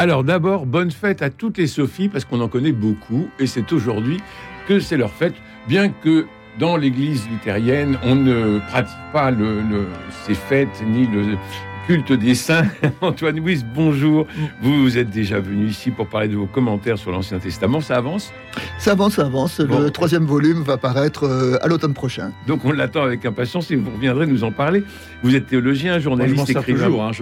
Alors d'abord, bonne fête à toutes les Sophies, parce qu'on en connaît beaucoup, et c'est aujourd'hui que c'est leur fête, bien que dans l'église luthérienne, on ne pratique pas le, ces fêtes ni le culte des saints. Antoine Louis, bonjour. Vous, vous êtes déjà venu ici pour parler de vos commentaires sur l'Ancien Testament. Ça avance? Ça avance, ça avance. Le troisième volume va paraître euh, à l'automne prochain. Donc on l'attend avec impatience et vous reviendrez nous en parler. Vous êtes théologien, journaliste, écrivain. Toujours, hein.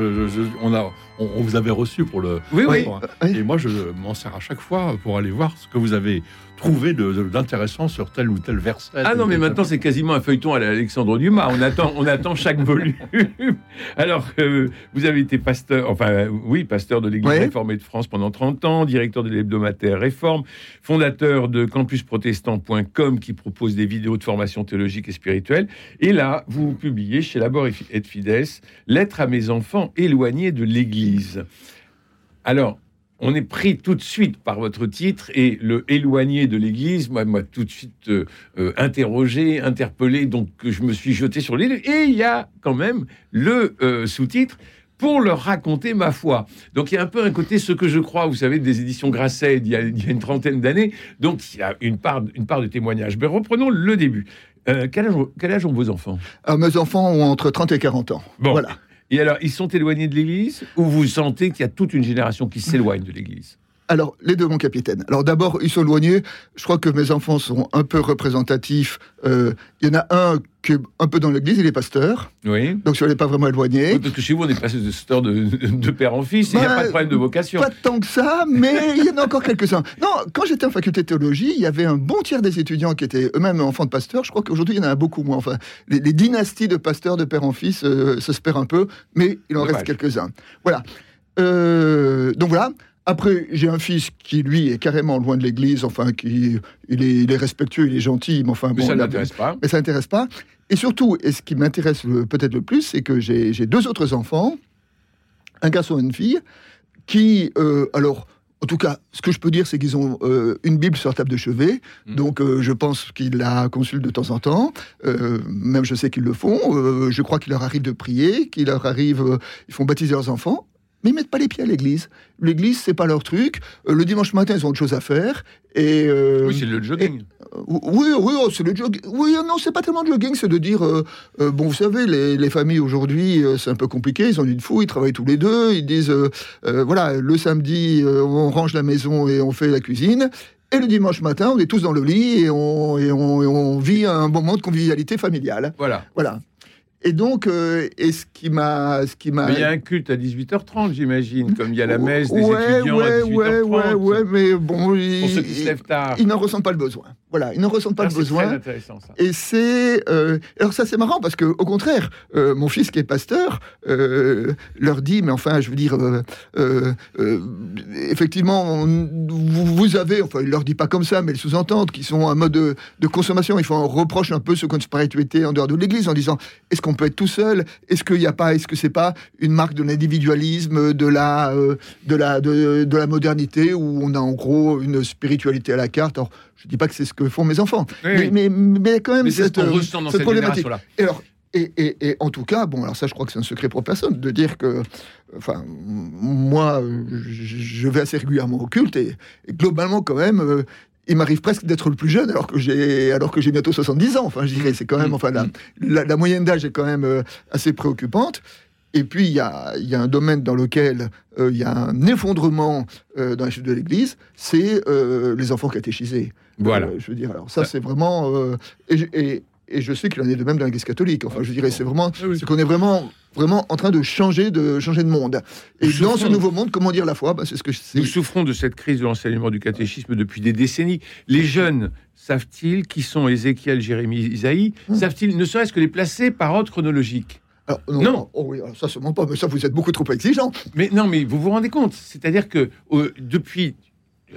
on a on, vous avait reçu pour le. Oui, oui. Et moi, je m'en sers à chaque fois pour aller voir ce que vous avez trouvé d'intéressant sur tel ou tel verset. Ah non, mais maintenant, c'est quasiment un feuilleton à l'Alexandre Dumas. On attend, on attend chaque volume. Alors, euh, vous avez été pasteur, enfin, oui, pasteur de l'Église réformée de France pendant 30 ans, directeur de l'hebdomadaire Réforme, fondateur de campusprotestant.com qui propose des vidéos de formation théologique et spirituelle. Et là, vous publiez chez Labor et Fides Lettres à mes enfants éloignés de l'Église. Alors, on est pris tout de suite par votre titre et le éloigné de l'Église moi, moi tout de suite euh, euh, interrogé, interpellé, donc je me suis jeté sur l'île. Et il y a quand même le euh, sous-titre pour leur raconter ma foi. Donc il y a un peu un côté ce que je crois, vous savez, des éditions Grasset il y a, une trentaine d'années. Donc il y a une part, une part de témoignage. Mais reprenons le début. quel, âge, quel, âge, ont vos enfants? Mes enfants ont entre 30 et 40 ans. Bon. Voilà. Et alors, ils sont éloignés de l'Église ou vous sentez qu'il y a toute une génération qui s'éloigne de l'Église? Alors, les deux, mon capitaine. Alors, d'abord, ils sont éloignés. Je crois que mes enfants sont un peu représentatifs. Euh, il y en a un qui est un peu dans l'église, il est pasteur. Oui. Donc, je n'est pas vraiment éloigné. Oui, parce que chez vous, on est pasteur de, de, père en fils, il n'y a pas de problème de vocation. Pas tant que ça, mais il y en a encore quelques-uns. Non, quand j'étais en faculté de théologie, il y avait un bon tiers des étudiants qui étaient eux-mêmes enfants de pasteurs. Je crois qu'aujourd'hui, il y en a beaucoup moins. Enfin, les, dynasties de pasteurs de père en fils euh, se perdent un peu, mais il en reste quelques-uns. Voilà. Euh, donc voilà. Après, j'ai un fils qui, lui, est carrément loin de l'Église, enfin, qui, il est, respectueux, il est gentil, mais enfin, bon, ça n'intéresse pas. Mais ça n'intéresse pas. Et surtout, et ce qui m'intéresse peut-être le plus, c'est que j'ai deux autres enfants, un garçon et une fille, qui, euh, alors, en tout cas, ce que je peux dire, c'est qu'ils ont euh, une Bible sur la table de chevet, mmh. donc euh, je pense qu'ils la consultent de temps en temps. même je sais qu'ils le font. je crois qu'il leur arrive de prier, qu'il leur arrive, ils font baptiser leurs enfants mais ils mettent pas les pieds à l'église. L'église, c'est pas leur truc. Euh, le dimanche matin, ils ont autre chose à faire. Et euh, oui, c'est le jogging. Euh, oui, oui, oh, c'est le jogging. Oui, non, c'est pas tellement le jogging, c'est de dire bon, vous savez, les, familles aujourd'hui, c'est un peu compliqué. Ils ont une fou, ils travaillent tous les deux. Ils disent voilà, le samedi, on range la maison et on fait la cuisine. Et le dimanche matin, on est tous dans le lit et on, et on, et on vit un moment de convivialité familiale. Voilà. Voilà. Et donc, euh, et ce qui m'a, ce qui m'a. il y a un culte à 18h30, j'imagine, comme il y a la messe des étudiants ouais, à 18h30. Ouais, ouais, ouais, mais bon, pour ceux qui se lèvent tard. Ils n'en ressentent pas le besoin. Voilà, ils n'en ressentent pas ah, le besoin. Très intéressant ça. Et c'est, euh, alors ça c'est marrant parce que au contraire, euh, mon fils qui est pasteur leur dit, mais enfin, je veux dire, effectivement, vous, avez, enfin, il leur dit pas comme ça, mais ils sous-entendent qu'ils sont en mode de, de consommation. Ils font un reproche un peu ce qu'on spiritualité en dehors de l'Église en disant, est-ce qu'on peut être tout seul? Est-ce qu'il n'y a pas, est-ce que c'est pas une marque de l'individualisme, de la, euh, de la, de, de, la modernité où on a en gros une spiritualité à la carte? Alors, je dis pas que c'est ce que font mes enfants, mais, mais, mais, quand même cette, euh, cette, problématique. Et alors, et, et, et, en tout cas, bon, alors ça, je crois que c'est un secret pour personne de dire que, enfin, moi, je vais assez régulièrement au culte et, globalement, quand même, euh, il m'arrive presque d'être le plus jeune alors que j'ai alors que j'ai bientôt 70 ans. Enfin, je dirais, c'est quand même, enfin, la, la, moyenne d'âge est quand même euh, assez préoccupante. Et puis, il y a, y a, un domaine dans lequel euh, il y a un effondrement dans la chute de l'Église, c'est les enfants catéchisés. Voilà. je veux dire, alors ça, c'est vraiment... et, et je sais qu'il en est de même dans l'Église catholique. Enfin, je dirais, c'est vraiment, ah c'est qu'on est vraiment, vraiment en train de changer de, changer de monde. Et dans ce nouveau monde, comment dire la foi? Bah, C'est ce que je Nous souffrons de cette crise de l'enseignement du catéchisme depuis des décennies. Les jeunes savent-ils qui sont Ézéchiel, Jérémie, Isaïe? Hum. Savent-ils, ne serait-ce que les placer par ordre chronologique non, Oh, oui, ça se ment pas, mais ça vous êtes beaucoup trop exigeant. Mais non, mais vous vous rendez compte, c'est-à-dire que euh, depuis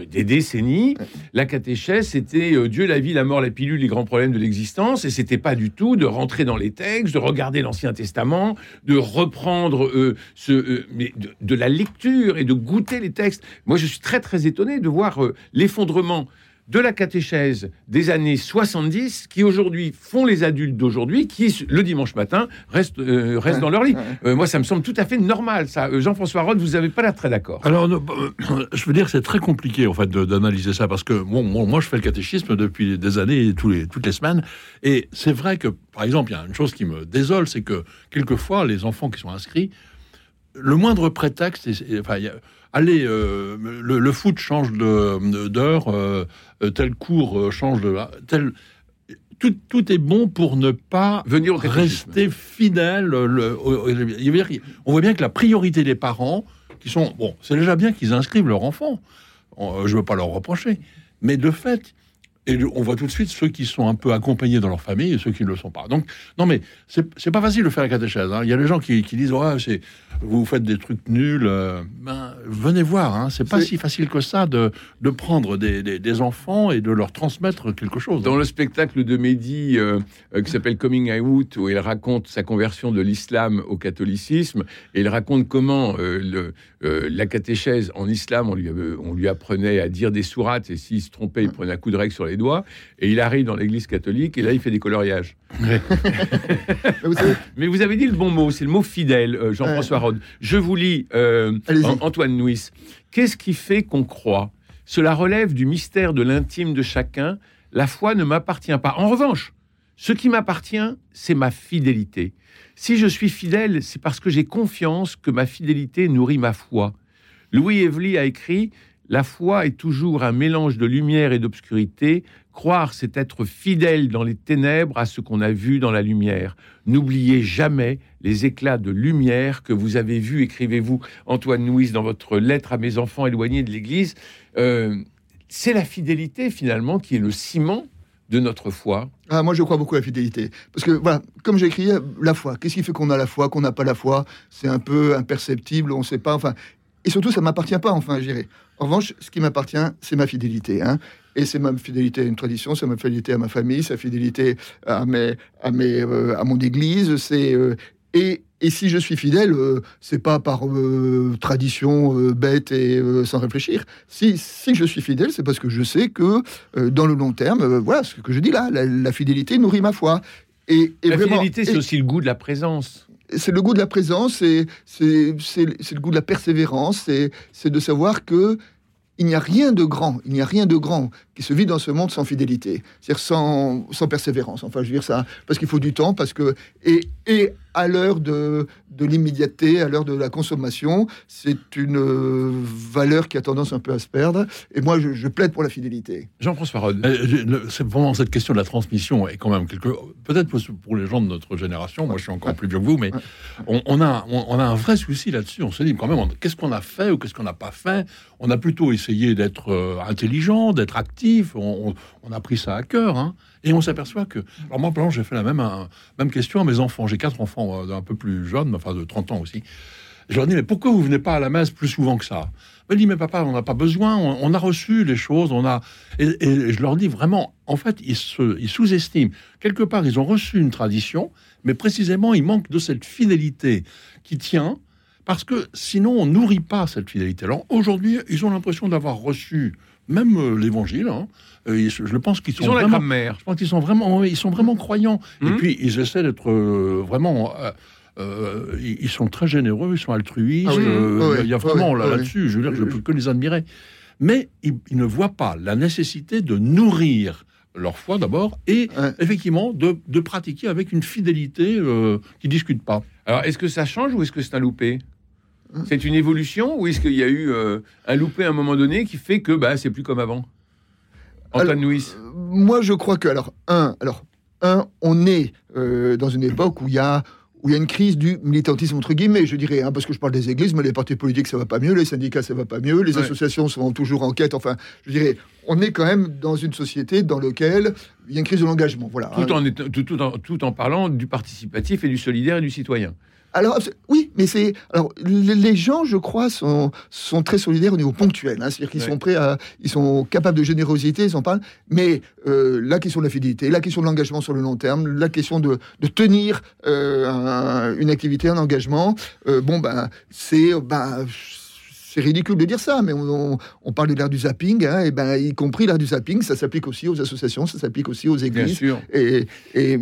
des décennies, la catéchèse, c'était euh, Dieu, la vie, la mort, la pilule, les grands problèmes de l'existence, et c'était pas du tout de rentrer dans les textes, de regarder l'Ancien Testament, de reprendre euh, ce, euh, mais de, de la lecture et de goûter les textes. Moi, je suis très très étonné de voir euh, l'effondrement de la catéchèse des années 70 qui aujourd'hui font les adultes d'aujourd'hui qui le dimanche matin restent, euh, restent dans leur lit. Euh, moi ça me semble tout à fait normal ça. Euh, Jean-François Rode, vous avez pas l'air très d'accord. Alors, bah, je veux dire, c'est très compliqué en fait d'analyser ça parce que bon, moi, moi, je fais le catéchisme depuis des années, tous les, toutes les semaines, et c'est vrai que, par exemple, il y a une chose qui me désole, c'est que quelquefois, les enfants qui sont inscrits, le moindre prétexte, et- et- enfin, il y a- allez, euh, le, le foot change de- d'heure, euh, tel cours euh, change de tel. Tout, tout est bon pour ne pas Venir au rester fidèle. le- au- on voit bien que la priorité des parents, qui sont bon, c'est déjà bien qu'ils inscrivent leur enfant. Je ne veux pas leur reprocher, mais de fait, et on voit tout de suite ceux qui sont un peu accompagnés dans leur famille et ceux qui ne le sont pas. Donc, non, mais c'est pas facile de faire la catéchèse. hein. Il y a des gens qui, qui disent ouais, c'est vous faites des trucs nuls. euh, ben, venez voir. Hein. C'est pas si facile que ça de, de prendre des, des- des enfants et de leur transmettre quelque chose. Dans le spectacle de Mehdi euh, euh, qui s'appelle Coming Out, où il raconte sa conversion de l'islam au catholicisme, et il raconte comment euh, le, euh, la catéchèse en islam, on lui, on lui apprenait à dire des sourates, et s'il se trompait, il prenait un coup de règle sur les doigts, et il arrive dans l'église catholique, et là, il fait des coloriages. Mais vous savez, Mais vous avez dit le bon mot, c'est le mot fidèle, euh, Jean-François Rode. Je vous lis euh, Antoine Nuis. Qu'est-ce qui fait qu'on croit? Cela relève du mystère de l'intime de chacun. La foi ne m'appartient pas. En revanche, ce qui m'appartient, c'est ma fidélité. Si je suis fidèle, c'est parce que j'ai confiance que ma fidélité nourrit ma foi. Louis Evely a écrit La foi est toujours un mélange de lumière et d'obscurité. Croire, c'est être fidèle dans les ténèbres à ce qu'on a vu dans la lumière. N'oubliez jamais les éclats de lumière que vous avez vus, écrivez-vous, Antoine Nuis, dans votre lettre à mes enfants éloignés de l'Église. Euh, c'est la fidélité, finalement, qui est le ciment de notre foi. Ah, moi, je crois beaucoup à la fidélité. Parce que, voilà, comme j'ai écrit, la foi. Qu'est-ce qui fait qu'on a la foi, qu'on n'a pas la foi? C'est un peu imperceptible, on ne sait pas. Enfin, et surtout, ça ne m'appartient pas, enfin, je dirais. En revanche, ce qui m'appartient, c'est ma fidélité. Hein. Et c'est ma fidélité à une tradition, c'est ma fidélité à ma famille, c'est ma fidélité à, mes, à, mes, euh, à mon église. C'est euh, et, et si je suis fidèle, euh, c'est pas par euh, tradition bête et sans réfléchir. Si, si je suis fidèle, c'est parce que je sais que dans le long terme, voilà ce que je dis là, la, la fidélité nourrit ma foi. Et, et la vraiment- fidélité, c'est aussi le goût de la présence. C'est le goût de la présence, c'est le goût de la persévérance, c'est c'est de savoir que il n'y a rien de grand, il n'y a rien de grand qui se vit dans ce monde sans fidélité, c'est-à-dire sans, sans persévérance. Enfin, je veux dire ça, parce qu'il faut du temps, parce que et, et à l'heure de, de l'immédiateté, à l'heure de la consommation, c'est une euh, valeur qui a tendance un peu à se perdre. Et moi, je, je plaide pour la fidélité. Jean-François Rode. Euh, C'est vraiment cette question de la transmission est quand même quelque. Peut-être pour, les gens de notre génération, moi je suis encore plus vieux que vous, mais on, on a on, on a un vrai souci là-dessus. On se dit quand même, qu'est-ce qu'on a fait ou qu'est-ce qu'on n'a pas fait? On a plutôt essayé d'être euh, intelligent, d'être actif. On, on- on a pris ça à cœur, hein, et on s'aperçoit que. Alors moi, par exemple, j'ai fait la même un- même question à mes enfants. J'ai quatre enfants euh, un peu plus jeunes, enfin de 30 ans aussi. Je leur dis, mais pourquoi vous venez pas à la messe plus souvent que ça? Ils me disent, mais papa, on n'a pas besoin, on, a reçu les choses, on a... Et, je leur dis vraiment, en fait, ils, se, ils sous-estiment. Quelque part, ils ont reçu une tradition, mais précisément, il manque de cette fidélité qui tient, parce que sinon, on nourrit pas cette fidélité. Alors aujourd'hui, ils ont l'impression d'avoir reçu même euh, l'évangile. hein. Euh, ils- je pense qu'ils sont Ils ont la vraiment... grammaire. Je pense qu'ils sont vraiment, ils sont vraiment croyants. Et Mhm. puis ils essaient d'être euh, vraiment. euh, euh, ils sont très généreux, ils sont altruistes. Ah oui, euh, oui, il y a- vraiment oui, là- oui. là-dessus, je veux dire, je peux que les admirer. Mais ils, ils ne voient pas la nécessité de nourrir leur foi d'abord et Ouais. effectivement de, de pratiquer avec une fidélité euh, qui discute pas. Alors, est-ce que ça change ou est-ce que c'est un loupé? C'est une évolution ou est-ce qu'il y a eu euh, un loupé à un moment donné qui fait que bah, c'est plus comme avant? Antoine Nuis. Euh, Moi, je crois que, alors, un, alors, un on est euh, dans une époque où il y a où il y a une crise du militantisme entre guillemets, je dirais, hein, parce que je parle des églises, mais les partis politiques ça va pas mieux, les syndicats ça va pas mieux, les associations sont toujours en quête. Enfin, je dirais, on est quand même dans une société dans laquelle il y a une crise de l'engagement. Voilà. Tout en, tout, en, tout en parlant du participatif et du solidaire et du citoyen. Alors oui, mais c'est alors les gens, je crois, sont sont très solidaires au niveau ponctuel. Hein, C'est-à-dire qu'ils sont prêts à, ils sont capables de générosité, ils en parlent. Mais euh, la question de la fidélité, la question de l'engagement sur le long terme, la question de, de tenir euh, une activité, un engagement, euh, bon ben c'est ben c'est ridicule de dire ça, mais on, parle de l'ère du zapping, hein, et ben, y compris l'ère du zapping, ça s'applique aussi aux associations, ça s'applique aussi aux églises. Bien sûr. Et, et,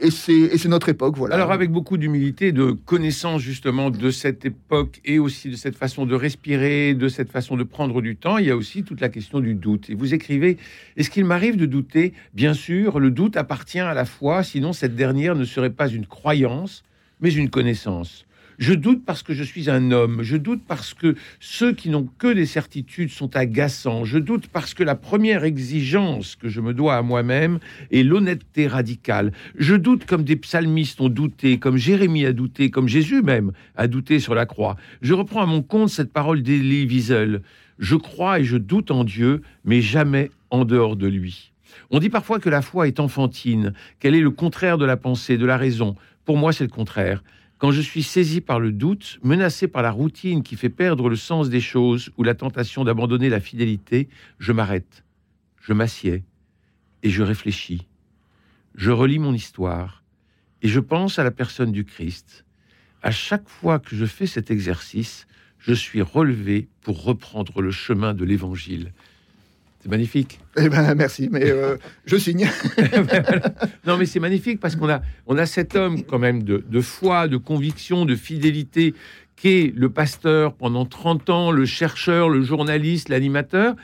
et, c'est notre époque, voilà. Alors, avec beaucoup d'humilité, de connaissance justement de cette époque et aussi de cette façon de respirer, de cette façon de prendre du temps, il y a aussi toute la question du doute. Et vous écrivez Est-ce qu'il m'arrive de douter? Bien sûr, le doute appartient à la foi, sinon cette dernière ne serait pas une croyance, mais une connaissance. Je doute parce que je suis un homme. Je doute parce que ceux qui n'ont que des certitudes sont agaçants. Je doute parce que la première exigence que je me dois à moi-même est l'honnêteté radicale. Je doute comme des psalmistes ont douté, comme Jérémie a douté, comme Jésus même a douté sur la croix. Je reprends à mon compte cette parole d'Elie Wiesel. Je crois et je doute en Dieu, mais jamais en dehors de lui. On dit parfois que la foi est enfantine, qu'elle est le contraire de la pensée, de la raison. Pour moi, c'est le contraire. Quand je suis saisi par le doute, menacé par la routine qui fait perdre le sens des choses ou la tentation d'abandonner la fidélité, je m'arrête, je m'assieds et je réfléchis. Je relis mon histoire et je pense à la personne du Christ. À chaque fois que je fais cet exercice, je suis relevé pour reprendre le chemin de l'Évangile. C'est magnifique. Eh ben, merci, mais euh, je signe. non, mais c'est magnifique parce qu'on a, on a cet homme quand même de, de foi, de conviction, de fidélité, qui est le pasteur pendant 30 ans, le chercheur, le journaliste, l'animateur,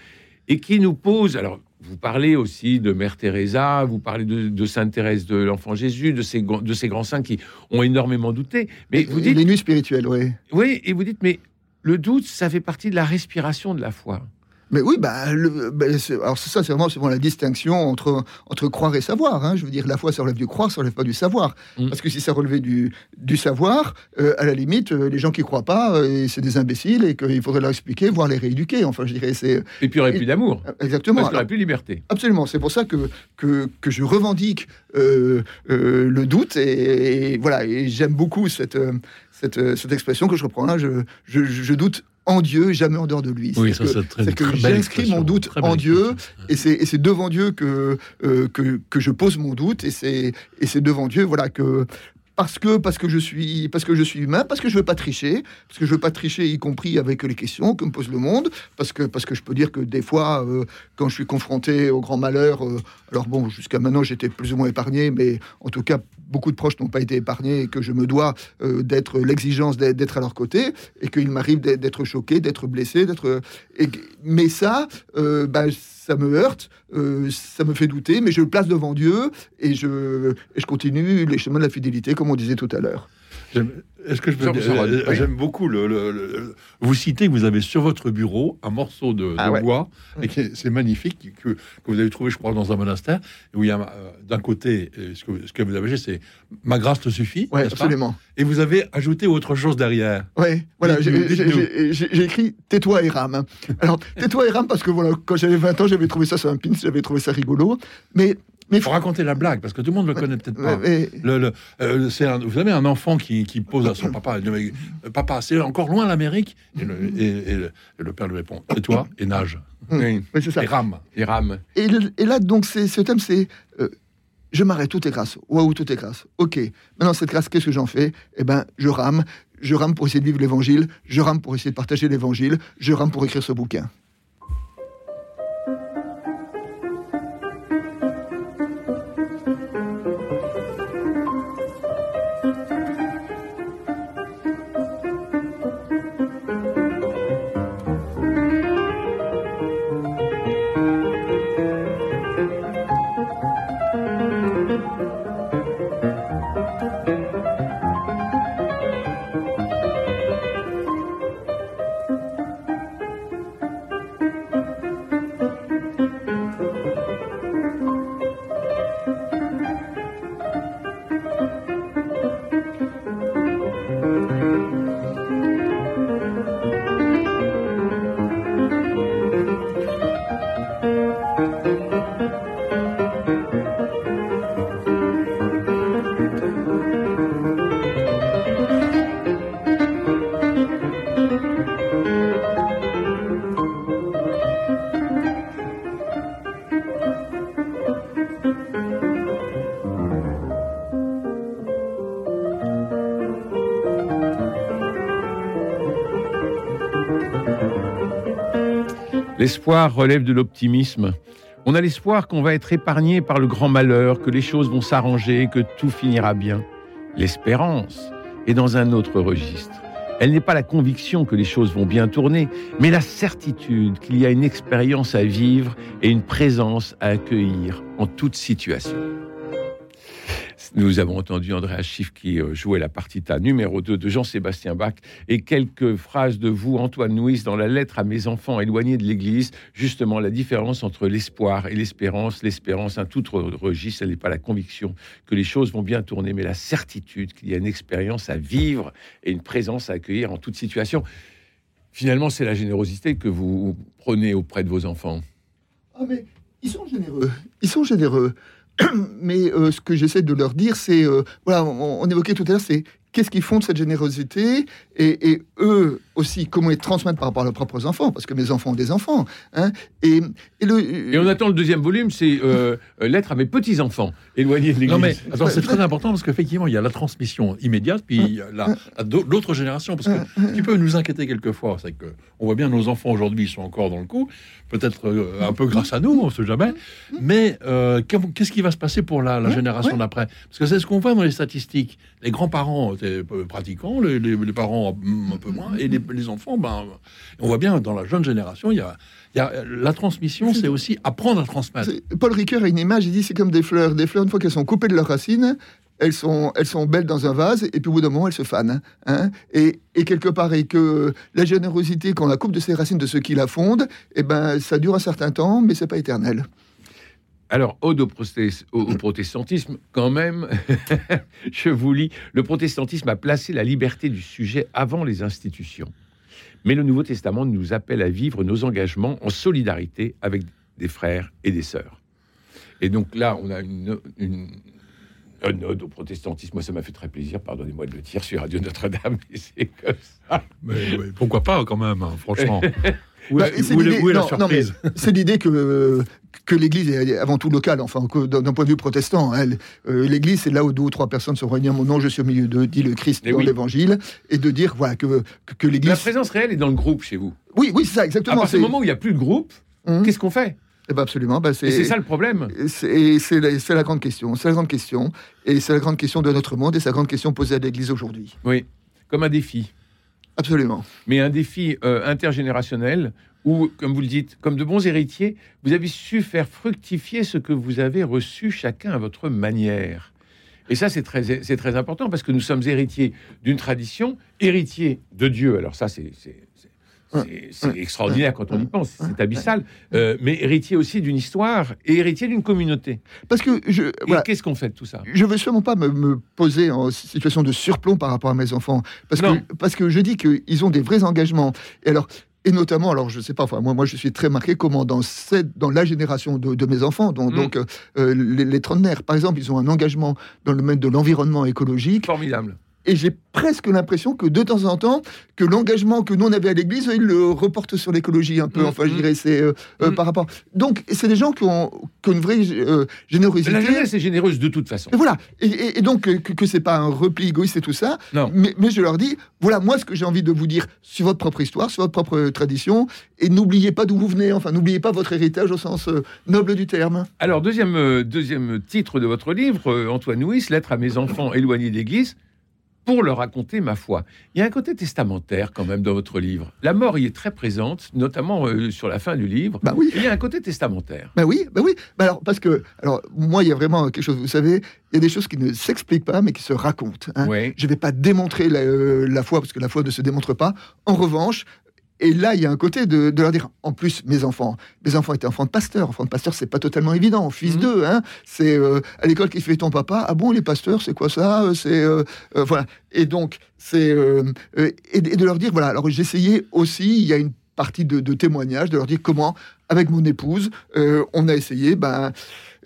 et qui nous pose. Alors, vous parlez aussi de Mère Teresa, vous parlez de, Sainte Thérèse de l'Enfant Jésus, de ces, de ces grands saints qui ont énormement douté. Mais vous dites les nuits spirituelles, oui. Oui, et vous dites mais le doute, ça fait partie de la respiration de la foi. Mais oui, bah, le, bah, alors c'est ça, c'est vraiment, vraiment, la distinction entre, entre croire et savoir. Hein. Je veux dire, la foi, ça relève du croire, ça relève pas du savoir. Mm. Parce que si ça relevait du, du savoir, euh, à la limite, euh, les gens qui croient pas, euh, c'est des imbéciles et qu'il faudrait leur expliquer, voire les rééduquer. Enfin, je dirais, c'est. Et puis il n'y aurait plus d'amour. Exactement. Parce qu'il n'y aurait plus de liberté. Absolument. C'est pour ça que, que, que je revendique le doute et, voilà. Et j'aime beaucoup cette, cette, cette, expression que je reprends là. Je, je, je doute en Dieu, jamais en dehors de lui. Oui, c'est que j'inscris mon doute en Dieu, et c'est devant Dieu que, euh, que, que, je pose mon doute, et c'est devant Dieu voilà, que, parce que parce que je suis parce que je suis humain, parce que je veux pas tricher, parce que je veux pas tricher, y compris avec les questions que me pose le monde, parce que parce que je peux dire que des fois, euh, quand je suis confronté au grand malheur, euh, alors bon, jusqu'à maintenant j'étais plus ou moins épargné, mais en tout cas beaucoup de proches n'ont pas été épargnés et que je me dois euh, d'être l'exigence d'être à leur côté et qu'il m'arrive d'être choqué, d'être blessé, d'être. Mais ça, bah, ça me heurte, euh, ça me fait douter, mais je le place devant Dieu et je continue les chemins de la fidélité, comme on disait tout à l'heure. Est-ce que je peux dire J'aime beaucoup le, Vous citez que vous avez sur votre bureau un morceau de, ah bois, et c'est magnifique, que, que, vous avez trouvé, je crois, dans un monastère, où il y a euh, d'un côté, euh, ce que, ce que vous avez c'est Ma grâce te suffit. Oui, absolument. Et vous avez ajouté autre chose derrière. Oui, voilà, j'ai écrit Tais-toi et rame. Alors, Tais-toi et rame, parce que voilà, quand j'avais 20 ans, j'avais trouvé ça sur un pin, j'avais trouvé ça rigolo. Mais mais faut raconter la blague parce que tout le monde ne le connaît peut-être pas. Le, euh, c'est vous avez un enfant qui, qui pose à son papa, papa, c'est encore loin l'Amérique, et, le, père lui répond, et toi, et nage. Oui, c'est ça. Et rame, et rame. Et, là donc c'est ce thème, c'est euh, je m'arrête, tout est grâce. Waouh, tout est grâce. Ok. Maintenant cette grâce, qu'est-ce que j'en fais? Eh ben, je rame. Je rame pour essayer de vivre l'Évangile. Je rame pour essayer de partager l'Évangile. Je rame pour écrire ce bouquin. L'espoir relève de l'optimisme. On a l'espoir qu'on va être épargné par le grand malheur, que les choses vont s'arranger, que tout finira bien. L'espérance est dans un autre registre. Elle n'est pas la conviction que les choses vont bien tourner, mais la certitude qu'il y a une expérience à vivre et une présence à accueillir en toute situation. Nous avons entendu André Schiff qui euh, jouait la partita numéro 2 de Jean-Sébastien Bach et quelques phrases de vous, Antoine Nuis, dans la lettre à mes enfants éloignés de l'Église, justement la différence entre l'espoir et l'espérance. L'espérance, un tout registre, elle n'est pas la conviction que les choses vont bien tourner, mais la certitude qu'il y a une expérience à vivre et une présence à accueillir en toute situation. Finalement, c'est la générosité que vous prenez auprès de vos enfants. Ah, mais ils sont généreux. Ils sont généreux. Mais euh, ce que j'essaie de leur dire, c'est, euh, voilà, on, évoquait tout à l'heure, c'est qu'est-ce qu'ils font de cette générosité et, eux aussi, comment ils transmettent par rapport à leurs propres enfants, parce que mes enfants ont des enfants. Hein, et, et, on attend le deuxième volume, c'est euh, Lettre à mes petits-enfants, éloignés de l'Église. Non mais c'est très important, parce qu'effectivement, il y a la transmission immédiate, puis l'autre génération, parce que ce qui peut nous inquiéter quelquefois, c'est qu'on voit bien nos enfants aujourd'hui sont encore dans le coup, peut-être euh, un peu grâce à nous, on ne sait jamais, mais euh, qu'est-ce qui va se passer pour la, génération d'après? Parce que c'est ce qu'on voit dans les statistiques. Les grands-parents étaient pratiquants, les, parents un peu moins, et les, enfants, ben, on voit bien dans la jeune génération, il y a, il y a la transmission, c'est aussi apprendre à transmettre. Paul Ricoeur a une image, il dit c'est comme des fleurs. Des fleurs, une fois qu'elles sont coupées de leurs racines, elles sont, elles sont belles dans un vase, et puis au bout d'un moment, elles se fanent. Hein. et, et, quelque part, et que la générosité, quand on la coupe de ses racines de ceux qui la fondent, eh ben, ça dure un certain temps, mais c'est pas éternel. Alors, au, au, protestantisme, quand même, je vous lis, le protestantisme a placé la liberté du sujet avant les institutions. Mais le Nouveau Testament nous appelle à vivre nos engagements en solidarité avec des frères et des sœurs. Et donc là, on a une, un ode au protestantisme. Moi, ça m'a fait très plaisir, pardonnez-moi de le dire sur Radio Notre-Dame, c'est comme ça. Mais, pourquoi pas, quand même, hein, franchement c'est l'idée que, que l'Église est avant tout locale, enfin, d'un point de vue protestant. Hein. Euh, L'Église, c'est là où deux ou trois personnes sont réunies en mon nom, je suis au milieu d'eux, dit le Christ dans l'Évangile, et de dire voilà, que, que, l'Église. La présence réelle est dans le groupe chez vous. Oui, oui, c'est ça, exactement. À partir du moment où il n'y a plus de groupe, hum. qu'est-ce qu'on fait? Eh ben absolument. Ben c'est ça le problème. C'est la, la grande question. C'est la grande question. Et c'est la grande question de notre monde et c'est la grande question posée à l'Église aujourd'hui. Oui, comme un défi. Absolument. Mais un défi euh, intergénérationnel où, comme vous le dites, comme de bons héritiers, vous avez su faire fructifier ce que vous avez reçu chacun à votre manière. Et ça, c'est très, très important parce que nous sommes héritiers d'une tradition, héritiers de Dieu. Alors ça, c'est extraordinaire quand on y pense, c'est abyssal. Euh, mais héritier aussi d'une histoire et héritier d'une communauté. Parce que je. Qu'est-ce qu'on fait de tout ça? Je veux sûrement pas me, poser en situation de surplomb par rapport à mes enfants. Parce, que, parce que je dis qu'ils ont des vrais engagements. Et alors, et notamment, alors je sais pas, enfin, moi, moi je suis très marqué comment dans, cette, dans la génération de, mes enfants, donc, mm. donc euh, les, les trentenaires, par exemple, ils ont un engagement dans le domaine de l'environnement écologique. Formidable et j'ai presque l'impression que de temps en temps, que l'engagement que nous on avait à l'Église, il le reporte sur l'écologie un peu. Mm, enfin, je mm. dirais, c'est euh, euh, mm. par rapport. Donc, c'est des gens qui ont, une vraie euh, générosité. La jeunesse est généreuse de toute façon. Et voilà. Et, donc que, que c'est pas un repli égoïste et tout ça. Non. Mais, mais, je leur dis, voilà, moi, ce que j'ai envie de vous dire sur votre propre histoire, sur votre propre tradition, et n'oubliez pas d'où vous venez. Enfin, n'oubliez pas votre héritage au sens noble du terme. Alors, deuxième deuxième titre de votre livre, Antoine Nuis, Lettre à mes enfants éloignés de l'Église pour leur raconter ma foi. Il y a un côté testamentaire quand même dans votre livre. La mort y est très présente, notamment euh, sur la fin du livre. Bah oui. Il y a un côté testamentaire. Bah oui, bah oui. Bah alors parce que alors moi il y a vraiment quelque chose. Vous savez, il y a des choses qui ne s'expliquent pas mais qui se racontent. Hein. Je ne vais pas démontrer la, euh, la, foi parce que la foi ne se démontre pas. En revanche, et là, il y a un côté de, leur dire, en plus, mes enfants, mes enfants étaient enfants de pasteur. Enfants de pasteur, c'est pas totalement évident. Fils mmh. d'eux, hein, c'est euh, à l'école qui fait ton papa? Ah bon, les pasteurs, c'est quoi ça? C'est euh, euh, voilà. Et donc, c'est et, de leur dire, voilà. Alors, j'essayais aussi. Il y a une partie de, de témoignage, de leur dire comment, avec mon épouse, on a essayé, ben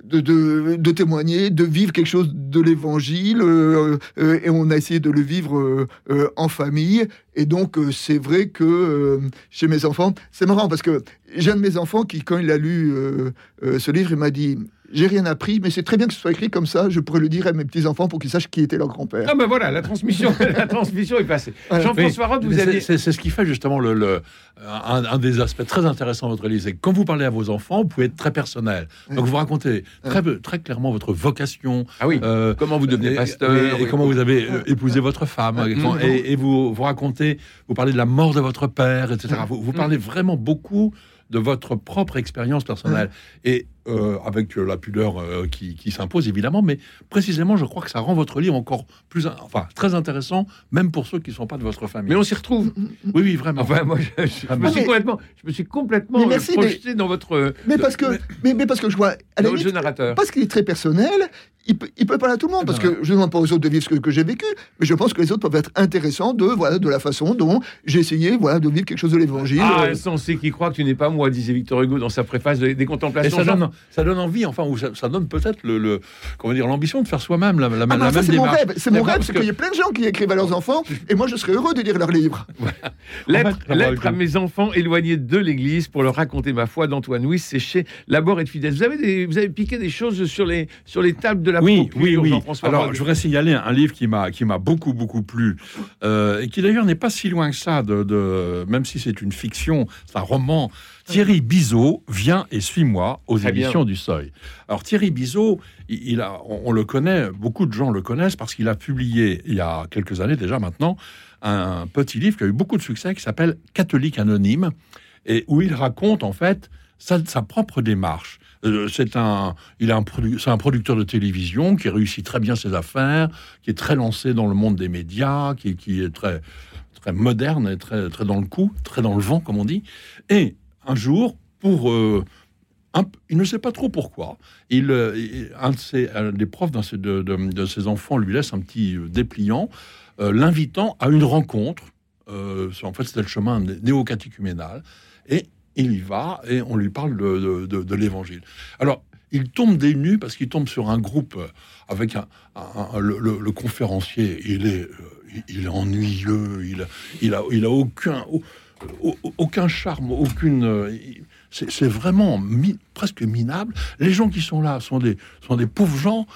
de, témoigner, de vivre quelque chose de l'évangile, et on a essayé de le vivre en famille. Et donc, c'est vrai que chez mes enfants, c'est marrant parce que j'ai un de mes enfants qui, quand il a lu ce livre, il m'a dit j'ai rien appris, mais c'est très bien que ce soit écrit comme ça. Je pourrais le dire à mes petits enfants pour qu'ils sachent qui était leur grand-père. Ah ben voilà, la transmission, la transmission est passée. Jean-François Roth, vous avez... C'est ce qui fait justement le, le un, des aspects très intéressants de votre livre. quand vous parlez à vos enfants, vous pouvez être très personnel. Donc vous racontez très, très clairement votre vocation. Ah oui. Euh, comment vous devenez pasteur et, comment vous avez euh, épousé votre femme. Et, vous vous racontez, vous parlez de la mort de votre père, etc. Vous, vous parlez vraiment beaucoup de votre propre expérience personnelle. Et euh, avec la pudeur euh, qui, s'impose évidemment, mais précisément, je crois que ça rend votre livre encore plus, enfin, très intéressant, même pour ceux qui ne sont pas de votre famille. Mais on s'y retrouve. Oui, oui, vraiment. Enfin, moi, je, me, suis complètement, je me suis complètement euh, projeté dans votre. Mais parce que, mais, mais, parce que je vois. À la limite, narrateur. Parce qu'il est très personnel, il peut, il peut parler à tout le monde, parce que je ne demande pas aux autres de vivre ce que, j'ai vécu, mais je pense que les autres peuvent être intéressants de, voilà, de la façon dont j'ai essayé voilà, de vivre quelque chose de l'évangile. Ah, censé qui croit que tu n'es pas moi, disait Victor Hugo dans sa préface des, contemplations. Et ça, donne, ça donne envie, enfin, ça, donne peut-être le, comment dire, l'ambition de faire soi-même la, la, ah bah même C'est mon rêve, c'est mon rêve, parce qu'il y a plein de gens qui écrivent à leurs enfants, et moi je serais heureux de lire leurs livres. Lettre, lettre à mes enfants éloignés de l'Église pour leur raconter ma foi d'Antoine Louis, c'est chez Labor et de Fidèle. Vous avez, vous avez piqué des choses sur les, sur les tables de la oui, oui, oui. Alors, je voudrais signaler un livre qui m'a qui m'a beaucoup beaucoup plu euh, et qui d'ailleurs n'est pas si loin que ça de, de même si c'est une fiction, c'est un roman. Thierry Bizot vient et suis-moi aux éditions du Seuil. Alors Thierry Bizot, il, a, on, le connaît, beaucoup de gens le connaissent parce qu'il a publié il y a quelques années déjà maintenant un petit livre qui a eu beaucoup de succès qui s'appelle Catholique anonyme et où il raconte en fait sa, sa propre démarche. Euh, c'est un, il est un, c'est un producteur de télévision qui réussit très bien ses affaires, qui est très lancé dans le monde des médias, qui, qui est très, très moderne et très, très dans le coup, très dans le vent, comme on dit. Et un jour, pour euh, il ne sait pas trop pourquoi. Il, euh, un, de ses, des profs d'un de, de, ses enfants lui laisse un petit dépliant, l'invitant à une rencontre. en fait, c'était le chemin néo-catéchuménal. Et il y va et on lui parle de, l'évangile. Alors, il tombe des nues parce qu'il tombe sur un groupe avec un, le, conférencier. Il est, euh, il est ennuyeux, il, il, a, il a aucun, aucun charme, aucune. C'est vraiment presque minable. Les gens qui sont là sont des, sont des pauvres gens.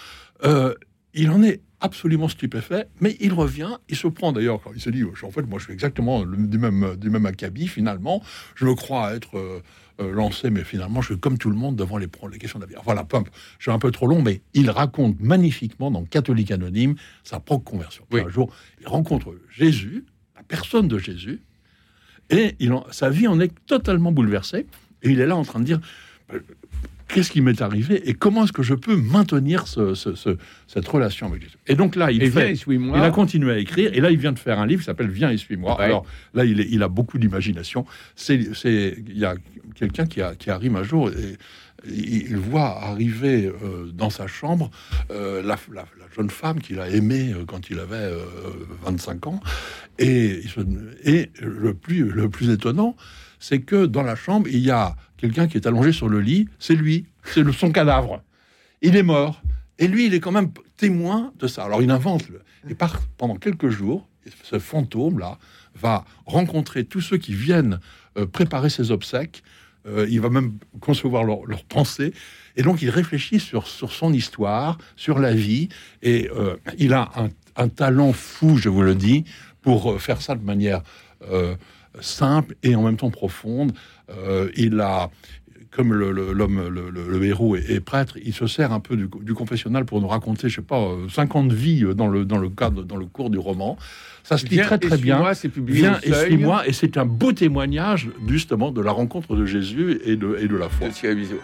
Euh, il en est absolument stupéfait, mais il revient, il se prend d'ailleurs, quand il se dit, en fait, moi je suis exactement du même, du même acabit, finalement, je me crois être euh, euh, lancé, mais finalement, je suis comme tout le monde devant les, les questions vie. Voilà, pump, je suis un peu trop long, mais il raconte magnifiquement dans Catholique Anonyme sa propre conversion. Un jour, il rencontre Jésus, la personne de Jésus, et il sa vie en est totalement bouleversée, et il est là en train de dire, qu'est-ce qui m'est arrivé et comment est-ce que je peux maintenir cette relation avec Jésus. Et donc là, il, fait, il a continué à écrire, et là, il vient de faire un livre qui s'appelle Viens et suis-moi. Alors là, il, il a beaucoup d'imagination. C'est, il y a quelqu'un qui, qui arrive un jour et il voit arriver euh, dans sa chambre euh, la, jeune femme qu'il a aimée euh, quand il avait 25 ans. Et, le, plus, le plus étonnant, c'est que dans la chambre, il y a quelqu'un qui est allongé sur le lit, c'est lui, c'est son cadavre. Il est mort. Et lui, il est quand même témoin de ça. Alors il invente, le, et pendant quelques jours, ce fantôme-là va rencontrer tous ceux qui viennent préparer ses obsèques. Euh, il va même concevoir leurs pensées. Et donc il réfléchit sur, sur son histoire, sur la vie. Et euh, il a un, talent fou, je vous le dis, pour faire ça de manière simple et en même temps profonde. Euh, il a, comme l'homme, le, héros est, prêtre, il se sert un peu du, du, confessionnal pour nous raconter, je sais pas, 50 vies dans le, dans le cadre, dans le cours du roman. Ça se lit très très bien. Viens et suis-moi, et c'est un beau témoignage justement de la rencontre de Jésus et de, et de la foi.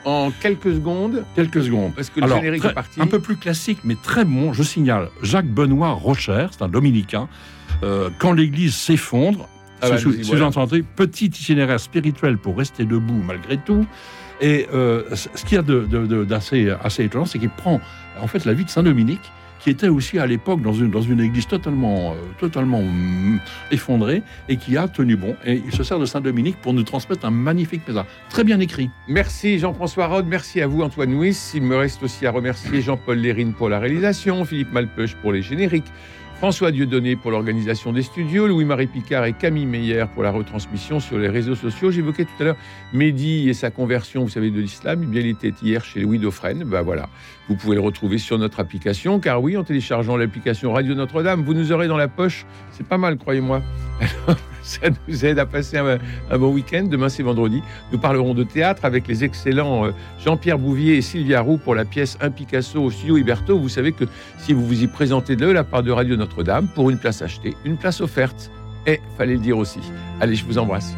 En quelques secondes. Quelques secondes. Parce que le générique est parti. Un peu plus classique, mais très bon. Je signale Jacques Benoît Rocher, c'est un dominicain. Euh, quand l'Église s'effondre, ah bah, sous, petit itinéraire spirituel pour rester debout malgré tout. Et euh, ce qu'il y a d'assez assez étonnant, c'est qu'il prend en fait la vie de Saint Dominique qui était aussi à l'époque dans une, dans une église totalement, euh, totalement mm, effondrée et qui a tenu bon. Et il se sert de Saint-Dominique pour nous transmettre un magnifique message, très bien écrit. Merci Jean-François Rode, merci à vous Antoine Nuis. Il me reste aussi à remercier Jean-Paul Lérine pour la réalisation, Philippe Malpeuch pour les génériques. François Dieudonné pour l'organisation des studios, Louis-Marie Picard et Camille Meyer pour la retransmission sur les réseaux sociaux. J'évoquais tout à l'heure Mehdi et sa conversion, vous savez, de l'islam. Eh bien, il était hier chez Louis Dauphren. Ben voilà, vous pouvez le retrouver sur notre application, car oui, en téléchargeant l'application Radio Notre-Dame, vous nous aurez dans la poche. C'est pas mal, croyez-moi. ça nous aide à passer un, bon week-end. Demain, c'est vendredi. Nous parlerons de théâtre avec les excellents euh, Jean-Pierre Bouvier et Sylvia Roux pour la pièce Un Picasso au studio Huberto. Vous savez que si vous vous y présentez de la part de Radio Notre-Dame, pour une place achetée, une place offerte. Et fallait le dire aussi. Allez, je vous embrasse.